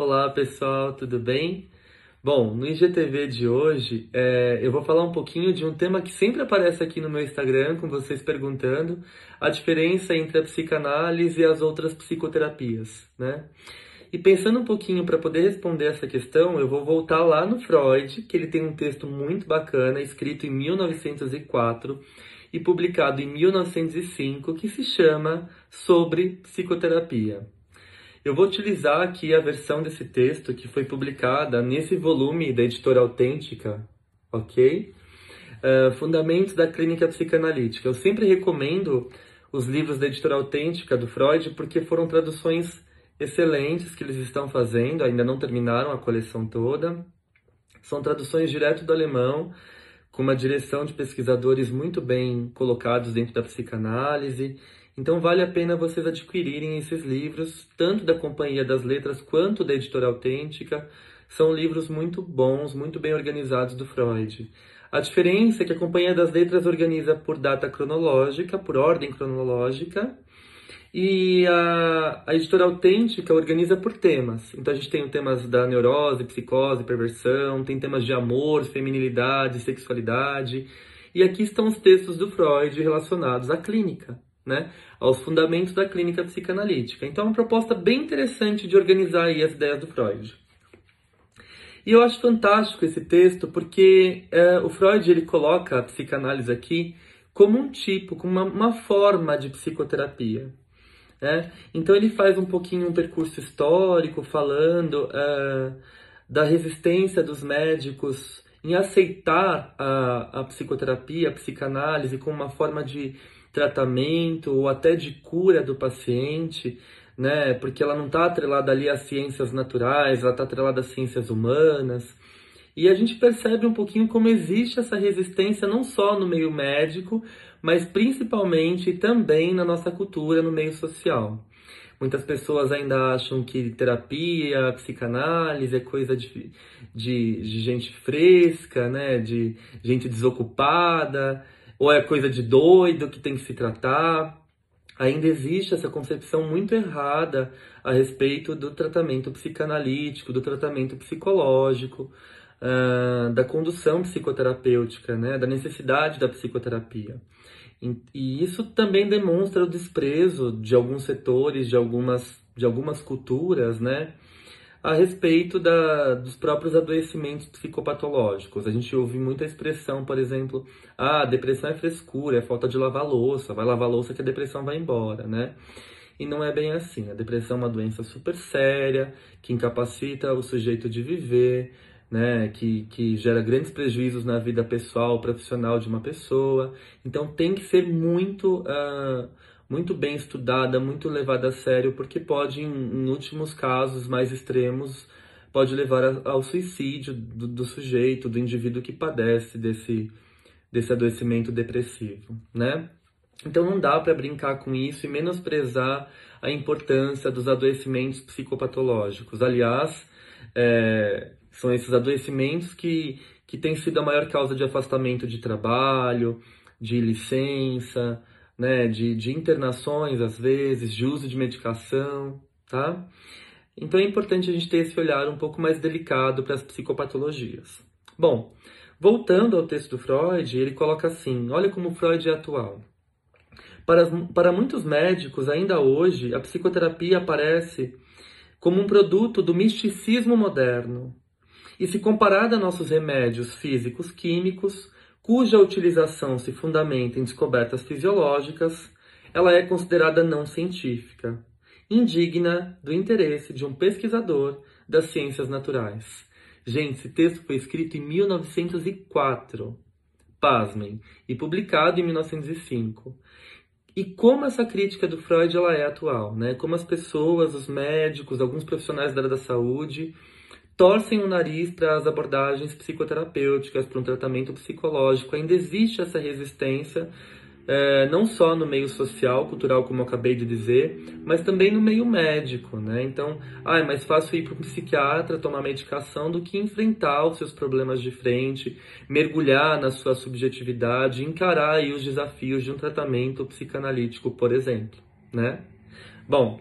Olá pessoal, tudo bem? Bom, no IGTV de hoje é, eu vou falar um pouquinho de um tema que sempre aparece aqui no meu Instagram, com vocês perguntando a diferença entre a psicanálise e as outras psicoterapias, né? E pensando um pouquinho para poder responder essa questão, eu vou voltar lá no Freud, que ele tem um texto muito bacana, escrito em 1904 e publicado em 1905, que se chama Sobre Psicoterapia. Eu vou utilizar aqui a versão desse texto que foi publicada nesse volume da editora Autêntica, ok? Uh, Fundamentos da Clínica Psicanalítica. Eu sempre recomendo os livros da editora Autêntica do Freud porque foram traduções excelentes que eles estão fazendo, ainda não terminaram a coleção toda. São traduções direto do alemão, com uma direção de pesquisadores muito bem colocados dentro da psicanálise então vale a pena vocês adquirirem esses livros, tanto da Companhia das Letras quanto da Editora Autêntica. São livros muito bons, muito bem organizados do Freud. A diferença é que a Companhia das Letras organiza por data cronológica, por ordem cronológica, e a, a editora autêntica organiza por temas. Então a gente tem temas da neurose, psicose, perversão, tem temas de amor, feminilidade, sexualidade. E aqui estão os textos do Freud relacionados à clínica né, aos fundamentos da clínica psicanalítica. Então, é uma proposta bem interessante de organizar aí as ideias do Freud. E eu acho fantástico esse texto porque é, o Freud ele coloca a psicanálise aqui como um tipo, como uma, uma forma de psicoterapia. Né? Então ele faz um pouquinho um percurso histórico falando é, da resistência dos médicos em aceitar a, a psicoterapia, a psicanálise como uma forma de tratamento ou até de cura do paciente, né? Porque ela não está atrelada ali às ciências naturais, ela está atrelada às ciências humanas. E a gente percebe um pouquinho como existe essa resistência não só no meio médico, mas principalmente também na nossa cultura, no meio social. Muitas pessoas ainda acham que terapia, psicanálise é coisa de, de, de gente fresca, né? de gente desocupada ou é coisa de doido que tem que se tratar. Ainda existe essa concepção muito errada a respeito do tratamento psicanalítico, do tratamento psicológico, uh, da condução psicoterapêutica, né, da necessidade da psicoterapia. E isso também demonstra o desprezo de alguns setores, de algumas, de algumas culturas, né, a respeito da, dos próprios adoecimentos psicopatológicos. A gente ouve muita expressão, por exemplo, ah, depressão é frescura, é falta de lavar louça, vai lavar louça que a depressão vai embora, né? E não é bem assim. A depressão é uma doença super séria, que incapacita o sujeito de viver, né? Que, que gera grandes prejuízos na vida pessoal, profissional de uma pessoa. Então tem que ser muito. Uh, muito bem estudada, muito levada a sério, porque pode, em, em últimos casos mais extremos, pode levar a, ao suicídio do, do, sujeito, do indivíduo que padece desse, desse adoecimento depressivo, né? Então não dá para brincar com isso e menosprezar a importância dos adoecimentos psicopatológicos. Aliás, é, são esses adoecimentos que, que têm sido a maior causa de afastamento de trabalho, de licença, né, de, de internações às vezes, de uso de medicação, tá? Então é importante a gente ter esse olhar um pouco mais delicado para as psicopatologias. Bom, voltando ao texto do Freud, ele coloca assim: olha como Freud é atual. Para, para muitos médicos, ainda hoje, a psicoterapia aparece como um produto do misticismo moderno. E se comparada a nossos remédios físicos químicos, cuja utilização se fundamenta em descobertas fisiológicas, ela é considerada não científica, indigna do interesse de um pesquisador das ciências naturais. Gente, esse texto foi escrito em 1904, pasmem, e publicado em 1905. E como essa crítica do Freud ela é atual, né? Como as pessoas, os médicos, alguns profissionais da área da saúde torcem o nariz para as abordagens psicoterapêuticas, para um tratamento psicológico. Ainda existe essa resistência é, não só no meio social, cultural, como eu acabei de dizer, mas também no meio médico, né? Então, ah, é mais fácil ir para um psiquiatra tomar medicação do que enfrentar os seus problemas de frente, mergulhar na sua subjetividade, encarar aí os desafios de um tratamento psicanalítico, por exemplo, né? Bom,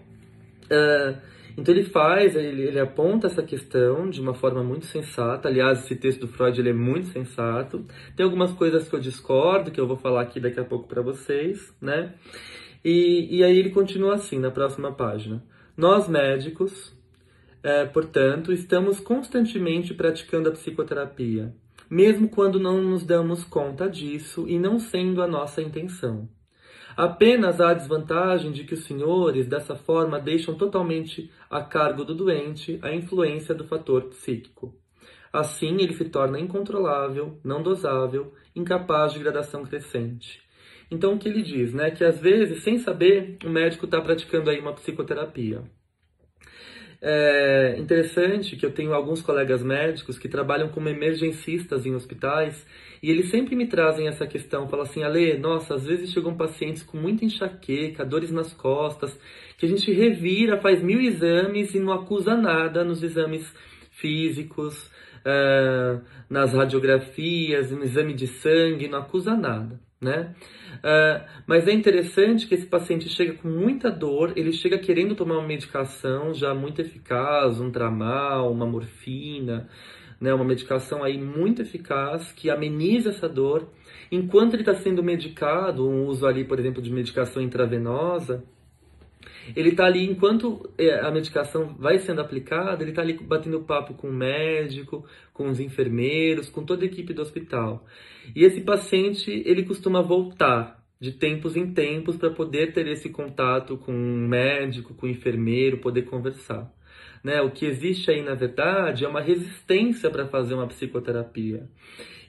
uh, então ele faz, ele, ele, aponta essa questão de uma forma muito sensata. Aliás, esse texto do Freud ele é muito sensato. Tem algumas coisas que eu discordo, que eu vou falar aqui daqui a pouco para vocês, né? E, e aí ele continua assim na próxima página. Nós médicos, é, portanto, estamos constantemente praticando a psicoterapia, mesmo quando não nos damos conta disso e não sendo a nossa intenção. Apenas há a desvantagem de que os senhores, dessa forma, deixam totalmente a cargo do doente a influência do fator psíquico. Assim, ele se torna incontrolável, não dosável, incapaz de gradação crescente. Então, o que ele diz, né? Que às vezes, sem saber, o médico está praticando aí uma psicoterapia. É interessante que eu tenho alguns colegas médicos que trabalham como emergencistas em hospitais e eles sempre me trazem essa questão, falam assim, Ale, nossa, às vezes chegam pacientes com muita enxaqueca, dores nas costas, que a gente revira, faz mil exames e não acusa nada nos exames físicos, uh, nas radiografias, no exame de sangue, não acusa nada, né? Uh, mas é interessante que esse paciente chega com muita dor, ele chega querendo tomar uma medicação já muito eficaz, um tramal, uma morfina, né, uma medicação aí muito eficaz que ameniza essa dor. Enquanto ele está sendo medicado, um uso ali, por exemplo, de medicação intravenosa, ele está ali, enquanto é, a medicação vai sendo aplicada, ele está ali batendo papo com o médico, com os enfermeiros, com toda a equipe do hospital. E esse paciente, ele costuma voltar de tempos em tempos para poder ter esse contato com o médico, com o enfermeiro, poder conversar. Né? O que existe aí, na verdade, é uma resistência para fazer uma psicoterapia.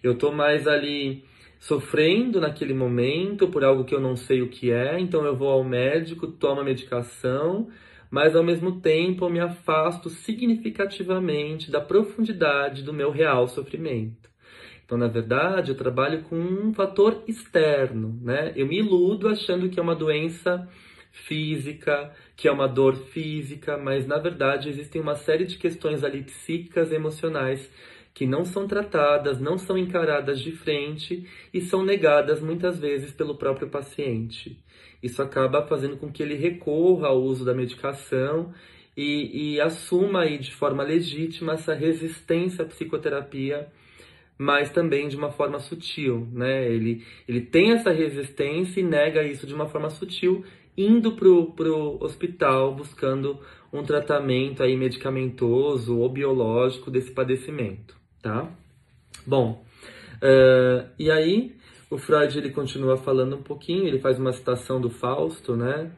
Eu estou mais ali sofrendo naquele momento por algo que eu não sei o que é, então eu vou ao médico, tomo a medicação, mas ao mesmo tempo eu me afasto significativamente da profundidade do meu real sofrimento. Então, na verdade, eu trabalho com um fator externo, né? Eu me iludo achando que é uma doença física, que é uma dor física, mas na verdade existem uma série de questões ali psíquicas emocionais que não são tratadas, não são encaradas de frente e são negadas muitas vezes pelo próprio paciente. Isso acaba fazendo com que ele recorra ao uso da medicação e, e assuma aí de forma legítima essa resistência à psicoterapia mas também de uma forma sutil, né? Ele, ele tem essa resistência e nega isso de uma forma sutil indo pro, pro hospital buscando um tratamento aí medicamentoso ou biológico desse padecimento, tá? Bom, uh, e aí o Freud ele continua falando um pouquinho, ele faz uma citação do Fausto, né?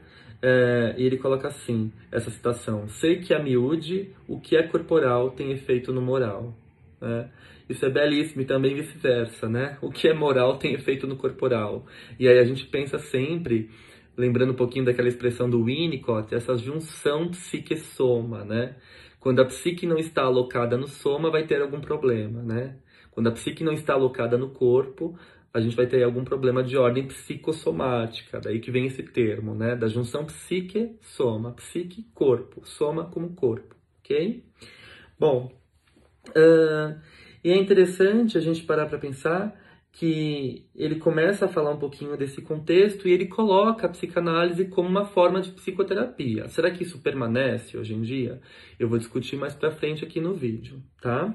Uh, e ele coloca assim, essa citação, sei que a miúde, o que é corporal tem efeito no moral. Né? Isso é belíssimo e também vice-versa, né? O que é moral tem efeito no corporal. E aí a gente pensa sempre lembrando um pouquinho daquela expressão do Winnicott, essa junção psique-soma, né? Quando a psique não está alocada no soma, vai ter algum problema, né? Quando a psique não está alocada no corpo, a gente vai ter algum problema de ordem psicossomática, daí que vem esse termo, né? Da junção psique-soma, psique-corpo, soma como corpo, ok? Bom, uh, e é interessante a gente parar para pensar que ele começa a falar um pouquinho desse contexto e ele coloca a psicanálise como uma forma de psicoterapia. Será que isso permanece hoje em dia? Eu vou discutir mais para frente aqui no vídeo, tá?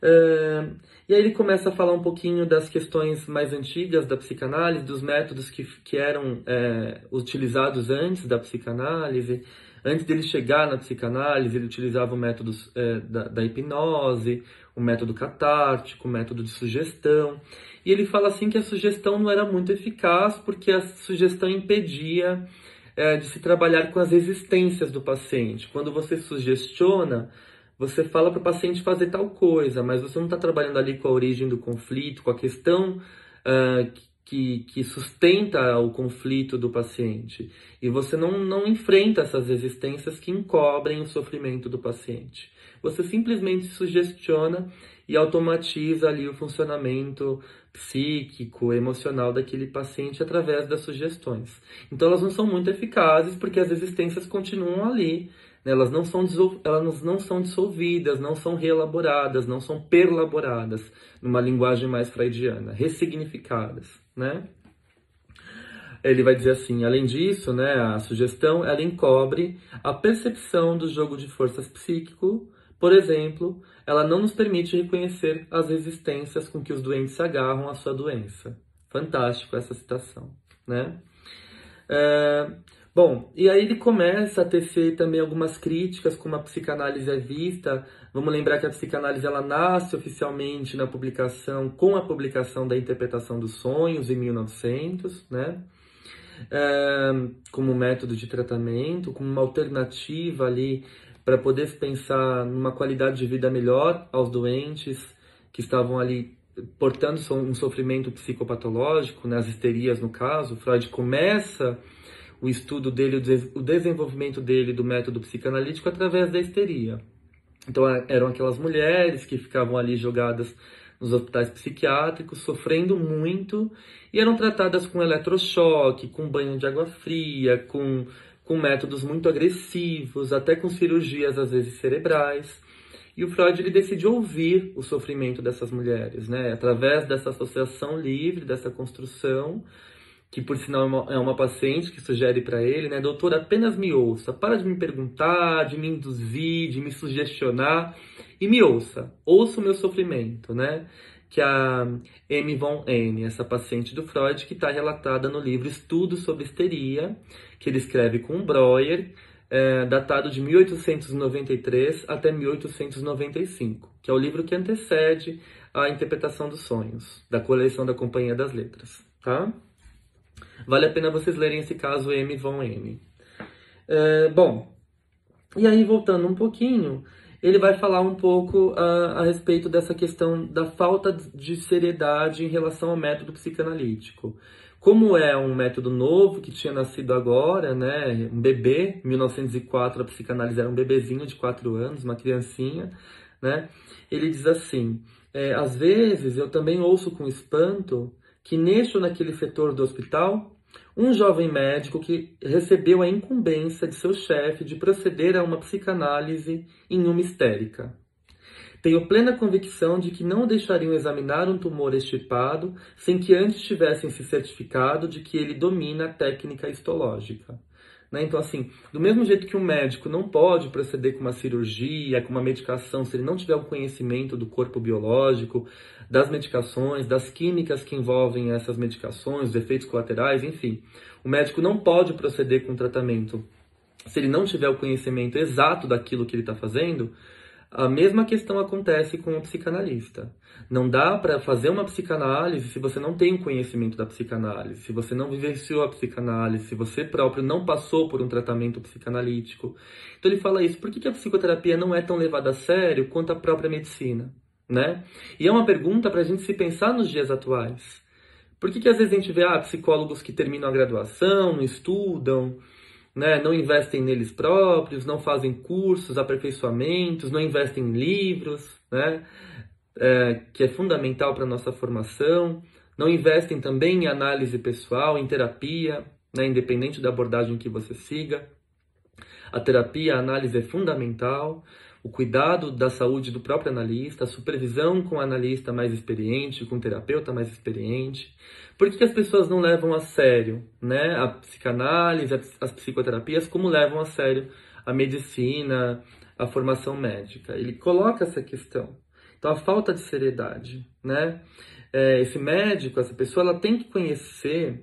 Uh, e aí ele começa a falar um pouquinho das questões mais antigas da psicanálise, dos métodos que, que eram é, utilizados antes da psicanálise, Antes dele chegar na psicanálise, ele utilizava o método é, da, da, hipnose, o método catártico, o método de sugestão. E ele fala assim que a sugestão não era muito eficaz porque a sugestão impedia é, de se trabalhar com as existências do paciente. Quando você sugestiona, você fala para o paciente fazer tal coisa, mas você não está trabalhando ali com a origem do conflito, com a questão uh, que, que sustenta o conflito do paciente. E você não, não enfrenta essas resistências que encobrem o sofrimento do paciente. Você simplesmente sugestiona e automatiza ali o funcionamento psíquico, emocional daquele paciente através das sugestões. Então elas não são muito eficazes porque as resistências continuam ali, né? elas, não são elas não são dissolvidas, não são reelaboradas, não são perlaboradas, numa linguagem mais freudiana, ressignificadas. Né? Ele vai dizer assim, além disso, né, a sugestão ela encobre a percepção do jogo de forças psíquico por exemplo, ela não nos permite reconhecer as resistências com que os doentes se agarram à sua doença. Fantástico essa citação, né? É, bom, e aí ele começa a tecer também algumas críticas como a psicanálise é vista. Vamos lembrar que a psicanálise ela nasce oficialmente na publicação, com a publicação da Interpretação dos Sonhos em 1900, né? É, como método de tratamento, como uma alternativa ali para poder pensar numa qualidade de vida melhor aos doentes que estavam ali portando um sofrimento psicopatológico, né, as histerias no caso. Freud começa o estudo dele, o desenvolvimento dele do método psicanalítico através da histeria. Então eram aquelas mulheres que ficavam ali jogadas nos hospitais psiquiátricos, sofrendo muito, e eram tratadas com eletrochoque, com banho de água fria, com com métodos muito agressivos, até com cirurgias às vezes cerebrais. E o Freud ele decidiu ouvir o sofrimento dessas mulheres, né? Através dessa associação livre, dessa construção, que por sinal é uma, é uma paciente que sugere para ele, né? Doutor, apenas me ouça, para de me perguntar, de me induzir, de me sugestionar e me ouça, ouça o meu sofrimento, né? que a M. von N, essa paciente do Freud, que está relatada no livro Estudo sobre Histeria, que ele escreve com Breuer, é, datado de 1893 até 1895, que é o livro que antecede a interpretação dos sonhos, da coleção da Companhia das Letras. Tá? Vale a pena vocês lerem esse caso M. von N. É, bom, e aí voltando um pouquinho, ele vai falar um pouco a, a respeito dessa questão da falta de seriedade em relação ao método psicanalítico. Como é um método novo que tinha nascido agora, né, um bebê, em 1904 a psicanálise era um bebezinho de 4 anos, uma criancinha, né? Ele diz assim: é, às vezes eu também ouço com espanto que neste ou naquele setor do hospital um jovem médico que recebeu a incumbência de seu chefe de proceder a uma psicanálise em uma histérica. Tenho plena convicção de que não deixariam examinar um tumor extirpado sem que antes tivessem se certificado de que ele domina a técnica histológica. Né? Então, assim, do mesmo jeito que um médico não pode proceder com uma cirurgia, com uma medicação, se ele não tiver o conhecimento do corpo biológico, das medicações, das químicas que envolvem essas medicações, os efeitos colaterais, enfim, o médico não pode proceder com o tratamento se ele não tiver o conhecimento exato daquilo que ele está fazendo. A mesma questão acontece com o psicanalista. Não dá para fazer uma psicanálise se você não tem o conhecimento da psicanálise, se você não vivenciou a psicanálise, se você próprio não passou por um tratamento psicanalítico. Então ele fala isso. Por que a psicoterapia não é tão levada a sério quanto a própria medicina? Né? E é uma pergunta para a gente se pensar nos dias atuais. Por que, que às vezes a gente vê ah, psicólogos que terminam a graduação, não estudam, né, não investem neles próprios, não fazem cursos, aperfeiçoamentos, não investem em livros, né, é, que é fundamental para a nossa formação, não investem também em análise pessoal, em terapia, né, independente da abordagem que você siga. A terapia, a análise é fundamental o cuidado da saúde do próprio analista, a supervisão com o analista mais experiente, com o terapeuta mais experiente. Por que, as pessoas não levam a sério né, a psicanálise, as psicoterapias, como levam a sério a medicina, a formação médica? Ele coloca essa questão. Então, a falta de seriedade, né? É, esse médico, essa pessoa, ela tem que conhecer,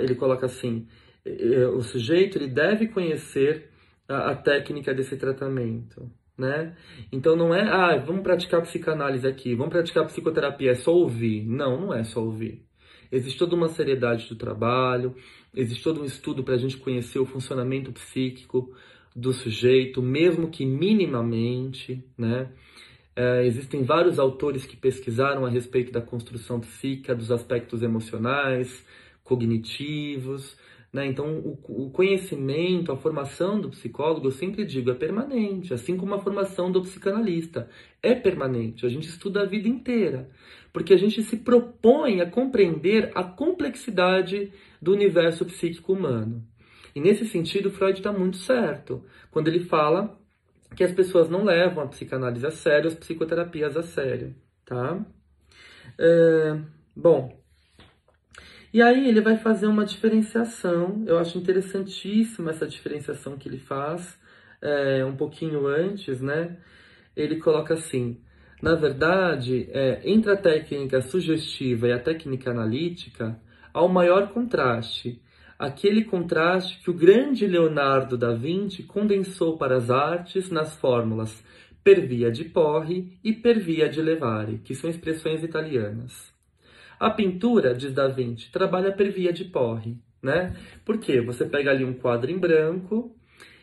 ele coloca assim, é, o sujeito ele deve conhecer a, a técnica desse tratamento, né? Então não é, ah, vamos praticar psicanálise aqui, vamos praticar psicoterapia, é só ouvir. Não, não é só ouvir. Existe toda uma seriedade do trabalho, existe todo um estudo para a gente conhecer o funcionamento psíquico do sujeito, mesmo que minimamente, né? É, existem vários autores que pesquisaram a respeito da construção psíquica, dos aspectos emocionais, cognitivos, né? Então, o, o, conhecimento, a formação do psicólogo, eu sempre digo, é permanente, assim como a formação do psicanalista é permanente. A gente estuda a vida inteira, porque a gente se propõe a compreender a complexidade do universo psíquico humano. E nesse sentido, Freud está muito certo quando ele fala que as pessoas não levam a psicanálise a sério, as psicoterapias a sério, tá? É, bom, e aí ele vai fazer uma diferenciação, eu acho interessantíssima essa diferenciação que ele faz, é, um pouquinho antes, né? Ele coloca assim, na verdade, é, entre a técnica sugestiva e a técnica analítica, há o um maior contraste, aquele contraste que o grande Leonardo da Vinci condensou para as artes nas fórmulas per via de Porre e per via de Levare, que são expressões italianas. A pintura, diz Da Vinci, trabalha per via de Porre, né? Porque você pega ali um quadro em branco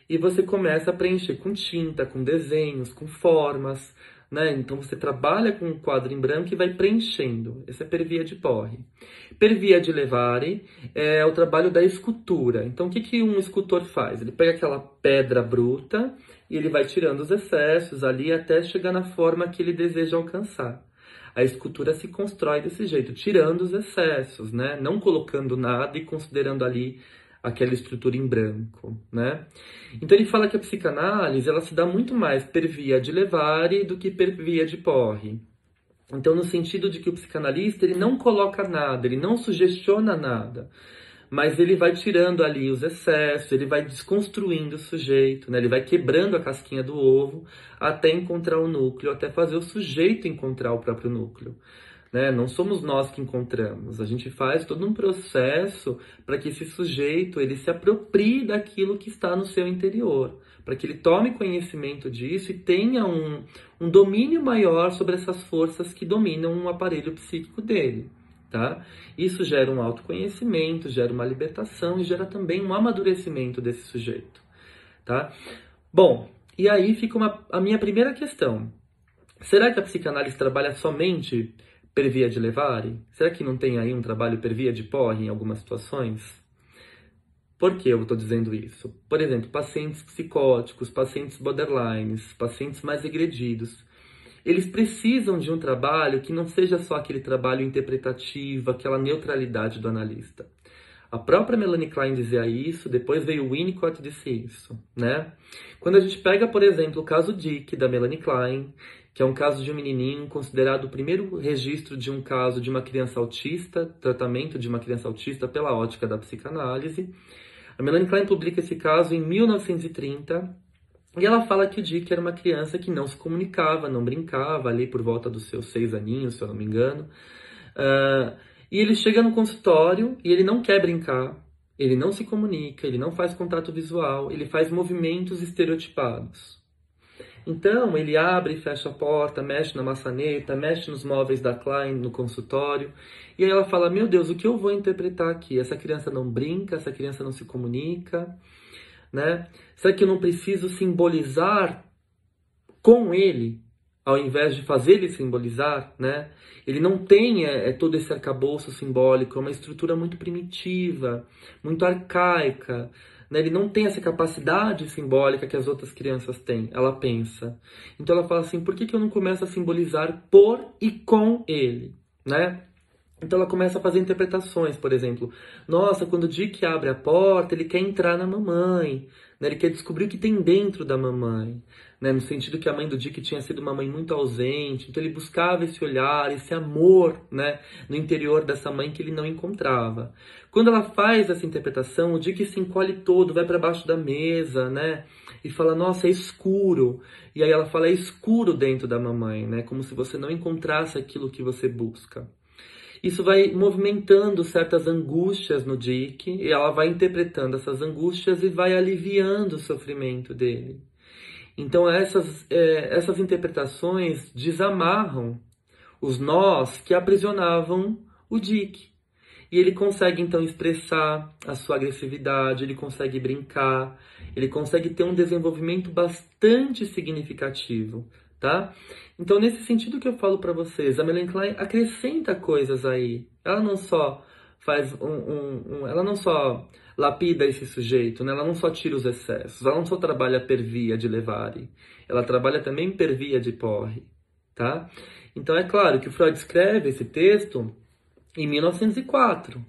e você começa a preencher com tinta, com desenhos, com formas, né? Então você trabalha com um quadro em branco e vai preenchendo. Essa é per via de porre. Per via de levare é o trabalho da escultura. Então o que, que um escultor faz? Ele pega aquela pedra bruta e ele vai tirando os excessos ali até chegar na forma que ele deseja alcançar. A escultura se constrói desse jeito, tirando os excessos, né? Não colocando nada e considerando ali aquela estrutura em branco, né? Então ele fala que a psicanálise ela se dá muito mais per via de levare do que per via de porre. Então no sentido de que o psicanalista ele não coloca nada, ele não sugestiona nada, mas ele vai tirando ali os excessos, ele vai desconstruindo o sujeito, né? Ele vai quebrando a casquinha do ovo até encontrar o núcleo, até fazer o sujeito encontrar o próprio núcleo. Né? Não somos nós que encontramos. A gente faz todo um processo para que esse sujeito ele se aproprie daquilo que está no seu interior, para que ele tome conhecimento disso e tenha um, um domínio maior sobre essas forças que dominam o aparelho psíquico dele. Tá? Isso gera um autoconhecimento, gera uma libertação e gera também um amadurecimento desse sujeito. Tá? Bom, e aí fica uma, a minha primeira questão. Será que a psicanálise trabalha somente per via de levare? Será que não tem aí um trabalho per via de porre em algumas situações? Por que eu estou dizendo isso? Por exemplo, pacientes psicóticos, pacientes borderlines, pacientes mais regredidos. Eles precisam de um trabalho que não seja só aquele trabalho interpretativo, aquela neutralidade do analista. A própria Melanie Klein dizia isso, depois veio Winnicott e disse isso, né? Quando a gente pega, por exemplo, o caso Dick, da Melanie Klein, que é um caso de um menininho considerado o primeiro registro de um caso de uma criança autista, tratamento de uma criança autista pela ótica da psicanálise. A Melanie Klein publica esse caso em 1930 e ela fala que o Dick era uma criança que não se comunicava, não brincava, ali por volta dos seus seis aninhos, se eu não me engano. Uh, e ele chega no consultório e ele não quer brincar, ele não se comunica, ele não faz contato visual, ele faz movimentos estereotipados. Então, ele abre e fecha a porta, mexe na maçaneta, mexe nos móveis da Klein no consultório. E aí ela fala: Meu Deus, o que eu vou interpretar aqui? Essa criança não brinca, essa criança não se comunica, né? Será que eu não preciso simbolizar com ele, ao invés de fazer ele simbolizar, né? Ele não tem é, é todo esse arcabouço simbólico, é uma estrutura muito primitiva, muito arcaica, né? Ele não tem essa capacidade simbólica que as outras crianças têm. Ela pensa. Então ela fala assim: por que, que eu não começo a simbolizar por e com ele? Né? Então ela começa a fazer interpretações, por exemplo, nossa, quando o Dick abre a porta, ele quer entrar na mamãe, né? ele quer descobrir o que tem dentro da mamãe, né? no sentido que a mãe do Dick tinha sido uma mãe muito ausente, então ele buscava esse olhar, esse amor né? no interior dessa mãe que ele não encontrava. Quando ela faz essa interpretação, o Dick se encolhe todo, vai para baixo da mesa, né? E fala, nossa, é escuro. E aí ela fala, é escuro dentro da mamãe, né? Como se você não encontrasse aquilo que você busca. Isso vai movimentando certas angústias no Dick e ela vai interpretando essas angústias e vai aliviando o sofrimento dele. Então essas, é, essas interpretações desamarram os nós que aprisionavam o Dick. E ele consegue então expressar a sua agressividade, ele consegue brincar, ele consegue ter um desenvolvimento bastante significativo, tá? Então, nesse sentido que eu falo para vocês, a Melanie Klein acrescenta coisas aí. Ela não só faz um, um, um, ela não só lapida esse sujeito, né? ela não só tira os excessos, ela não só trabalha per via de levare, ela trabalha também per via de porre, tá? Então é claro que o Freud escreve esse texto em 1904.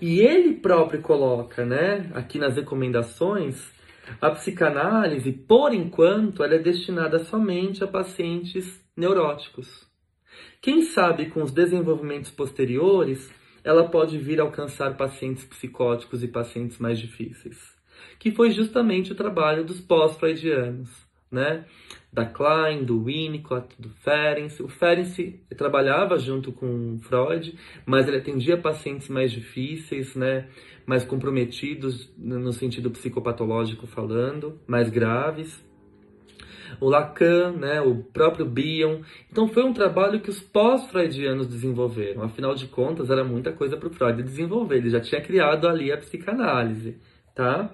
E ele próprio coloca, né, aqui nas recomendações, a psicanálise, por enquanto, ela é destinada somente a pacientes neuróticos. Quem sabe com os desenvolvimentos posteriores, ela pode vir a alcançar pacientes psicóticos e pacientes mais difíceis, que foi justamente o trabalho dos pós-freudianos, né? da Klein, do Winnicott, do Ferenczi. O Ferenczi trabalhava junto com Freud, mas ele atendia pacientes mais difíceis, né, mais comprometidos no sentido psicopatológico falando, mais graves. O Lacan, né, o próprio Bion. Então foi um trabalho que os pós-freudianos desenvolveram. Afinal de contas, era muita coisa para o Freud desenvolver. Ele já tinha criado ali a psicanálise, tá?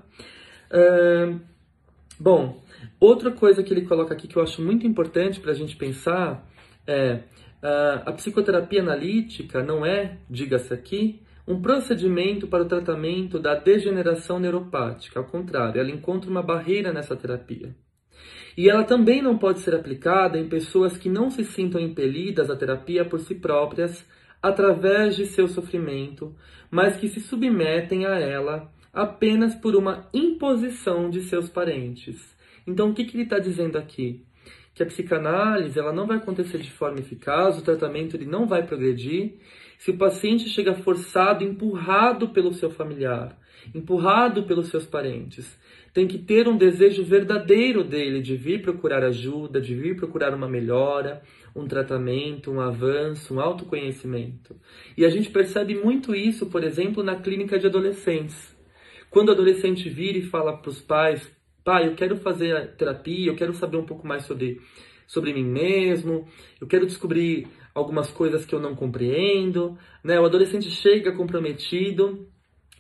Uh, bom, Outra coisa que ele coloca aqui que eu acho muito importante para a gente pensar é a psicoterapia analítica não é, diga-se aqui, um procedimento para o tratamento da degeneração neuropática. Ao contrário, ela encontra uma barreira nessa terapia. E ela também não pode ser aplicada em pessoas que não se sintam impelidas à terapia por si próprias através de seu sofrimento, mas que se submetem a ela apenas por uma imposição de seus parentes. Então, o que, que ele está dizendo aqui? Que a psicanálise ela não vai acontecer de forma eficaz, o tratamento ele não vai progredir se o paciente chega forçado, empurrado pelo seu familiar, empurrado pelos seus parentes. Tem que ter um desejo verdadeiro dele de vir procurar ajuda, de vir procurar uma melhora, um tratamento, um avanço, um autoconhecimento. E a gente percebe muito isso, por exemplo, na clínica de adolescentes. Quando o adolescente vira e fala para os pais, pai, eu quero fazer terapia, eu quero saber um pouco mais sobre, sobre mim mesmo, eu quero descobrir algumas coisas que eu não compreendo, né? O adolescente chega comprometido,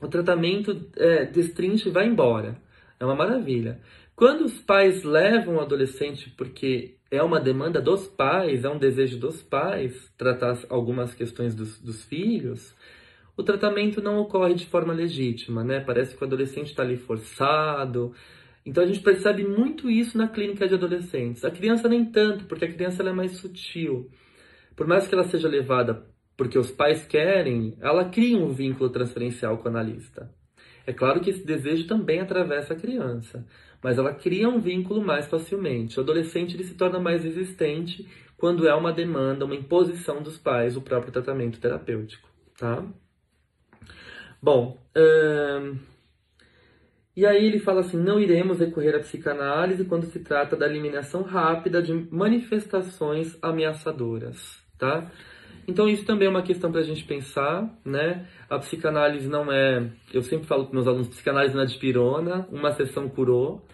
o tratamento é, destrincha e vai embora. É uma maravilha. Quando os pais levam o adolescente porque é uma demanda dos pais, é um desejo dos pais tratar algumas questões dos, dos filhos, o tratamento não ocorre de forma legítima, né? Parece que o adolescente está ali forçado, então a gente percebe muito isso na clínica de adolescentes. A criança nem tanto, porque a criança é mais sutil. Por mais que ela seja levada porque os pais querem, ela cria um vínculo transferencial com o analista. É claro que esse desejo também atravessa a criança, mas ela cria um vínculo mais facilmente. O adolescente ele se torna mais resistente quando é uma demanda, uma imposição dos pais, o próprio tratamento terapêutico, tá? Bom, hum... E aí ele fala assim: não iremos recorrer à psicanálise quando se trata da eliminação rápida de manifestações ameaçadoras, tá? Então isso também é uma questão para a gente pensar, né? A psicanálise não é, eu sempre falo para meus alunos, psicanálise não é de pirona, uma sessão curou.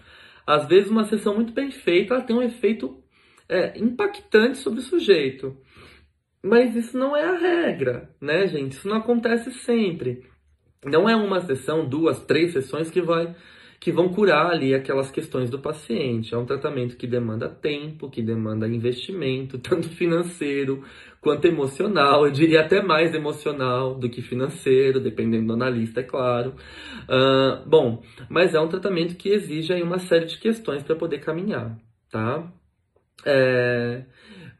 Às vezes uma sessão muito bem feita, ela tem um efeito é, impactante sobre o sujeito. Mas isso não é a regra, né, gente? Isso não acontece sempre. Não é uma sessão, duas, três sessões que vai que vão curar ali aquelas questões do paciente. É um tratamento que demanda tempo, que demanda investimento, tanto financeiro quanto emocional. Eu diria até mais emocional do que financeiro, dependendo do analista, é claro. Uh, bom, mas é um tratamento que exige aí uma série de questões para poder caminhar, tá? É...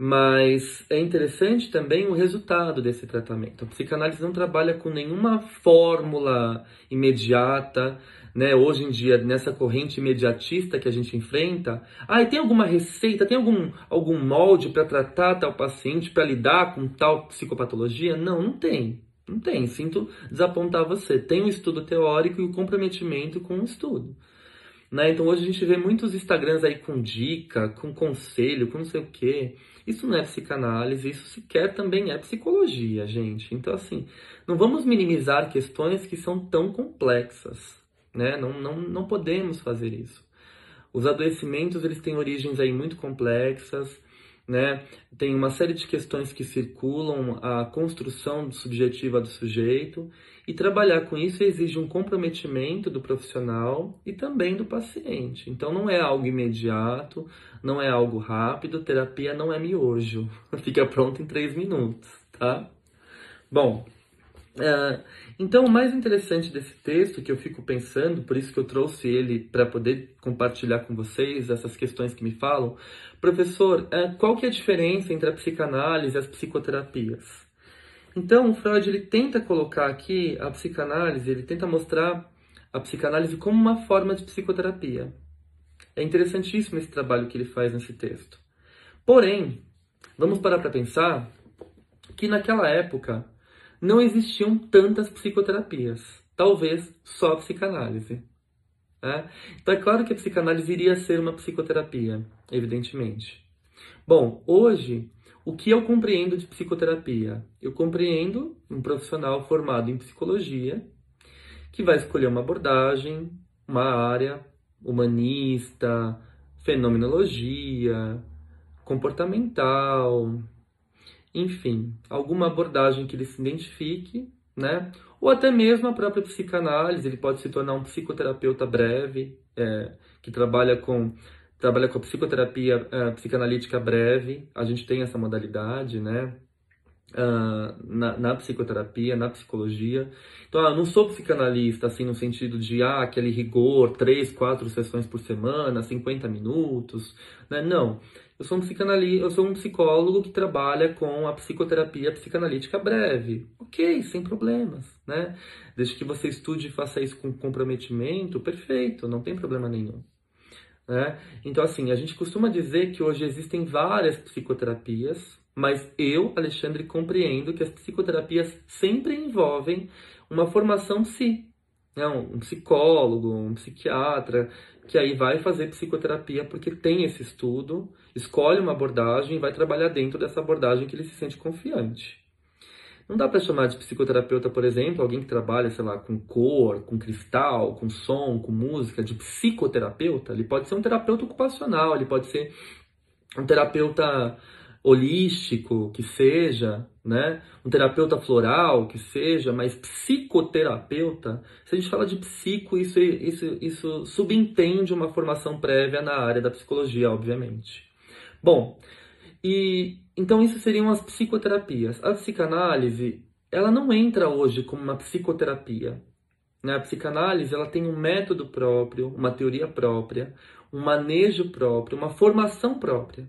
Mas é interessante também o resultado desse tratamento. A psicanálise não trabalha com nenhuma fórmula imediata, né? Hoje em dia, nessa corrente imediatista que a gente enfrenta, ah, tem alguma receita, tem algum, algum molde para tratar tal paciente, para lidar com tal psicopatologia? Não, não tem. Não tem. Sinto desapontar você. Tem o um estudo teórico e o comprometimento com o estudo. Né? Então hoje a gente vê muitos Instagrams aí com dica, com conselho, com não sei o quê. Isso não é psicanálise, isso sequer também é psicologia, gente. Então, assim, não vamos minimizar questões que são tão complexas, né? Não, não, não podemos fazer isso. Os adoecimentos, eles têm origens aí muito complexas, né? Tem uma série de questões que circulam a construção subjetiva do sujeito e trabalhar com isso exige um comprometimento do profissional e também do paciente. Então não é algo imediato, não é algo rápido, terapia não é miojo, fica pronto em três minutos, tá? Bom, uh, então o mais interessante desse texto que eu fico pensando, por isso que eu trouxe ele para poder compartilhar com vocês essas questões que me falam, professor, uh, qual que é a diferença entre a psicanálise e as psicoterapias? Então, o Freud ele tenta colocar aqui a psicanálise, ele tenta mostrar a psicanálise como uma forma de psicoterapia. É interessantíssimo esse trabalho que ele faz nesse texto. Porém, vamos parar para pensar que naquela época não existiam tantas psicoterapias, talvez só a psicanálise. Né? Então é claro que a psicanálise iria ser uma psicoterapia, evidentemente. Bom, hoje o que eu compreendo de psicoterapia? Eu compreendo um profissional formado em psicologia que vai escolher uma abordagem, uma área humanista, fenomenologia, comportamental, enfim, alguma abordagem que ele se identifique, né? Ou até mesmo a própria psicanálise, ele pode se tornar um psicoterapeuta breve, é, que trabalha com trabalha com a psicoterapia uh, psicanalítica breve, a gente tem essa modalidade, né? Uh, na, na, psicoterapia, na psicologia. Então, ah, eu não sou psicanalista, assim, no sentido de, ah, aquele rigor, três, quatro sessões por semana, 50 minutos, né? Não. Eu sou um psicanalista, eu sou um psicólogo que trabalha com a psicoterapia psicanalítica breve. Ok, sem problemas, né? Desde que você estude e faça isso com comprometimento, perfeito, não tem problema nenhum. Né? Então, assim, a gente costuma dizer que hoje existem várias psicoterapias, mas eu, Alexandre, compreendo que as psicoterapias sempre envolvem uma formação psi. Né? Um psicólogo, um psiquiatra, que aí vai fazer psicoterapia porque tem esse estudo, escolhe uma abordagem e vai trabalhar dentro dessa abordagem que ele se sente confiante. Não dá para chamar de psicoterapeuta, por exemplo, alguém que trabalha, sei lá, com cor, com cristal, com som, com música, de psicoterapeuta. Ele pode ser um terapeuta ocupacional, ele pode ser um terapeuta holístico, que seja, né? Um terapeuta floral, que seja, mas psicoterapeuta, se a gente fala de psico, isso, isso, isso subentende uma formação prévia na área da psicologia, obviamente. Bom, e então isso seriam as psicoterapias. A psicanálise, ela não entra hoje como uma psicoterapia. Né? A psicanálise, ela tem um método próprio, uma teoria própria, um manejo próprio, uma formação própria.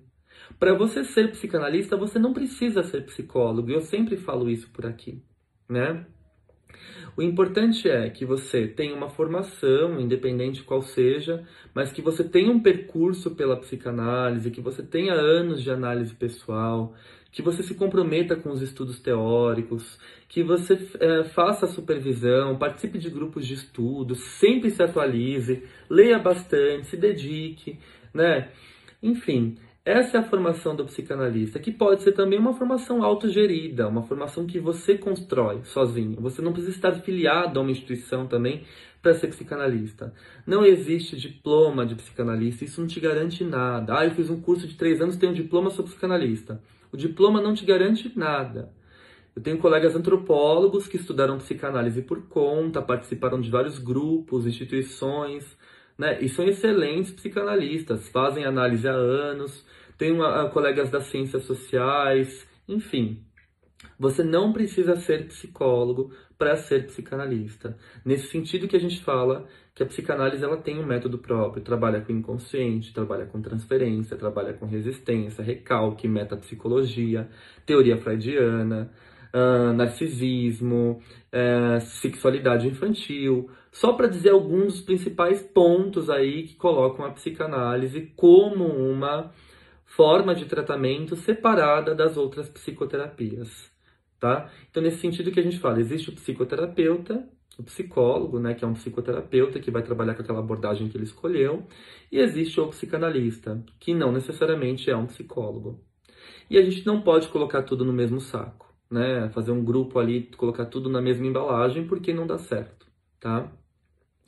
Para você ser psicanalista, você não precisa ser psicólogo. Eu sempre falo isso por aqui, né? O importante é que você tenha uma formação, independente qual seja, mas que você tenha um percurso pela psicanálise, que você tenha anos de análise pessoal, que você se comprometa com os estudos teóricos, que você é, faça a supervisão, participe de grupos de estudo, sempre se atualize, leia bastante, se dedique, né? Enfim, essa é a formação do psicanalista, que pode ser também uma formação autogerida, uma formação que você constrói sozinho. Você não precisa estar filiado a uma instituição também para ser psicanalista. Não existe diploma de psicanalista, isso não te garante nada. Ah, eu fiz um curso de três anos, tenho um diploma, sou psicanalista. O diploma não te garante nada. Eu tenho colegas antropólogos que estudaram psicanálise por conta, participaram de vários grupos, instituições, né? E são excelentes psicanalistas, fazem análise há anos, tenho uh, colegas das ciências sociais, enfim. Você não precisa ser psicólogo para ser psicanalista. Nesse sentido que a gente fala que a psicanálise ela tem um método próprio, trabalha com inconsciente, trabalha com transferência, trabalha com resistência, recalque, metapsicologia, teoria freudiana, uh, narcisismo, uh, sexualidade infantil, só para dizer alguns dos principais pontos aí que colocam a psicanálise como uma forma de tratamento separada das outras psicoterapias, tá? Então, nesse sentido que a gente fala, existe o psicoterapeuta o psicólogo, né, que é um psicoterapeuta que vai trabalhar com aquela abordagem que ele escolheu, e existe o psicanalista, que não necessariamente é um psicólogo. E a gente não pode colocar tudo no mesmo saco, né? Fazer um grupo ali, colocar tudo na mesma embalagem, porque não dá certo, tá?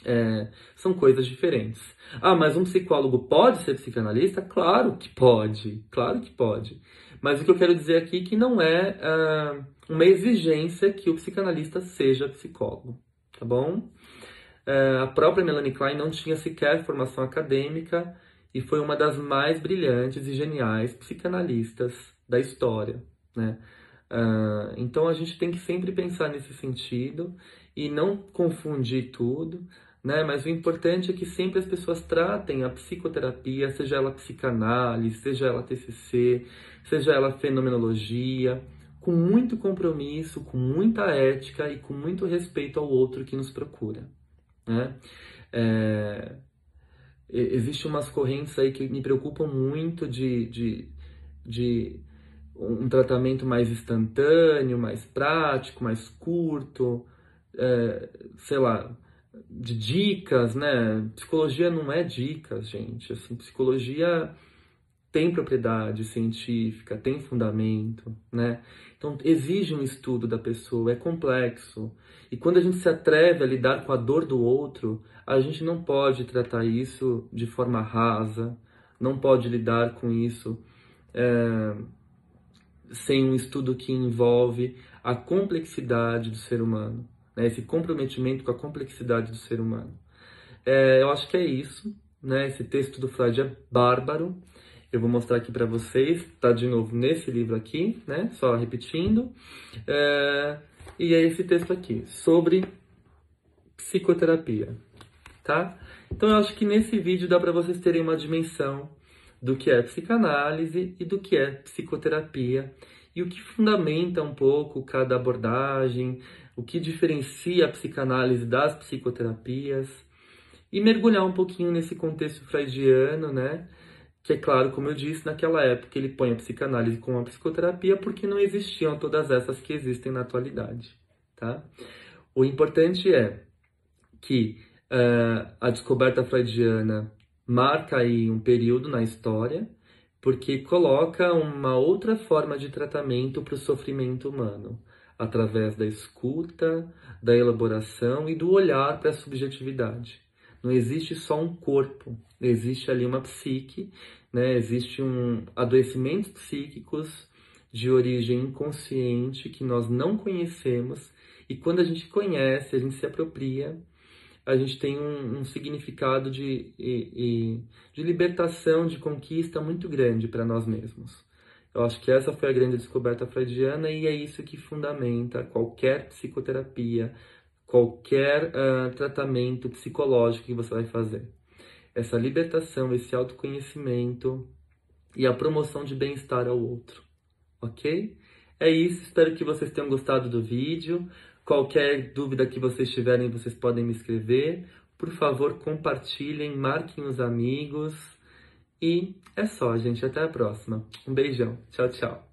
É, são coisas diferentes. Ah, mas um psicólogo pode ser psicanalista? Claro que pode, claro que pode. Mas o que eu quero dizer aqui é que não é uh, uma exigência que o psicanalista seja psicólogo, tá bom? Uh, a própria Melanie Klein não tinha sequer formação acadêmica e foi uma das mais brilhantes e geniais psicanalistas da história, né? Uh, então a gente tem que sempre pensar nesse sentido e não confundir tudo, né? Mas o importante é que sempre as pessoas tratem a psicoterapia, seja ela psicanálise, seja ela TCC, seja ela fenomenologia, com muito compromisso, com muita ética e com muito respeito ao outro que nos procura, né? É... Existem umas correntes aí que me preocupam muito de, de, de um tratamento mais instantâneo, mais prático, mais curto, é, sei lá, de dicas, né? Psicologia não é dicas, gente. Assim, psicologia tem propriedade científica, tem fundamento, né? Então exige um estudo da pessoa, é complexo. E quando a gente se atreve a lidar com a dor do outro, a gente não pode tratar isso de forma rasa, não pode lidar com isso é, sem um estudo que envolve a complexidade do ser humano né, esse comprometimento com a complexidade do ser humano. É, eu acho que é isso. Né? Esse texto do Freud é bárbaro. Eu vou mostrar aqui para vocês, tá de novo nesse livro aqui, né? Só repetindo. É, e é esse texto aqui, sobre psicoterapia, tá? Então eu acho que nesse vídeo dá para vocês terem uma dimensão do que é psicanálise e do que é psicoterapia e o que fundamenta um pouco cada abordagem, o que diferencia a psicanálise das psicoterapias e mergulhar um pouquinho nesse contexto freudiano, né? Que é claro, como eu disse, naquela época ele põe a psicanálise com a psicoterapia porque não existiam todas essas que existem na atualidade, tá? O importante é que uh, a descoberta freudiana marca aí um período na história, porque coloca uma outra forma de tratamento para o sofrimento humano através da escuta, da elaboração e do olhar para a subjetividade. Não existe só um corpo, existe ali uma psique, né? existe um adoecimentos psíquicos de origem inconsciente que nós não conhecemos e quando a gente conhece, a gente se apropria, a gente tem um, um significado de, de, de libertação, de conquista muito grande para nós mesmos. Eu acho que essa foi a grande descoberta freudiana e é isso que fundamenta qualquer psicoterapia, qualquer uh, tratamento psicológico que você vai fazer. Essa libertação, esse autoconhecimento e a promoção de bem-estar ao outro, ok? É isso, espero que vocês tenham gostado do vídeo. Qualquer dúvida que vocês tiverem, vocês podem me escrever. Por favor, compartilhem, marquem os amigos. E é só, gente. Até a próxima. Um beijão. Tchau, tchau.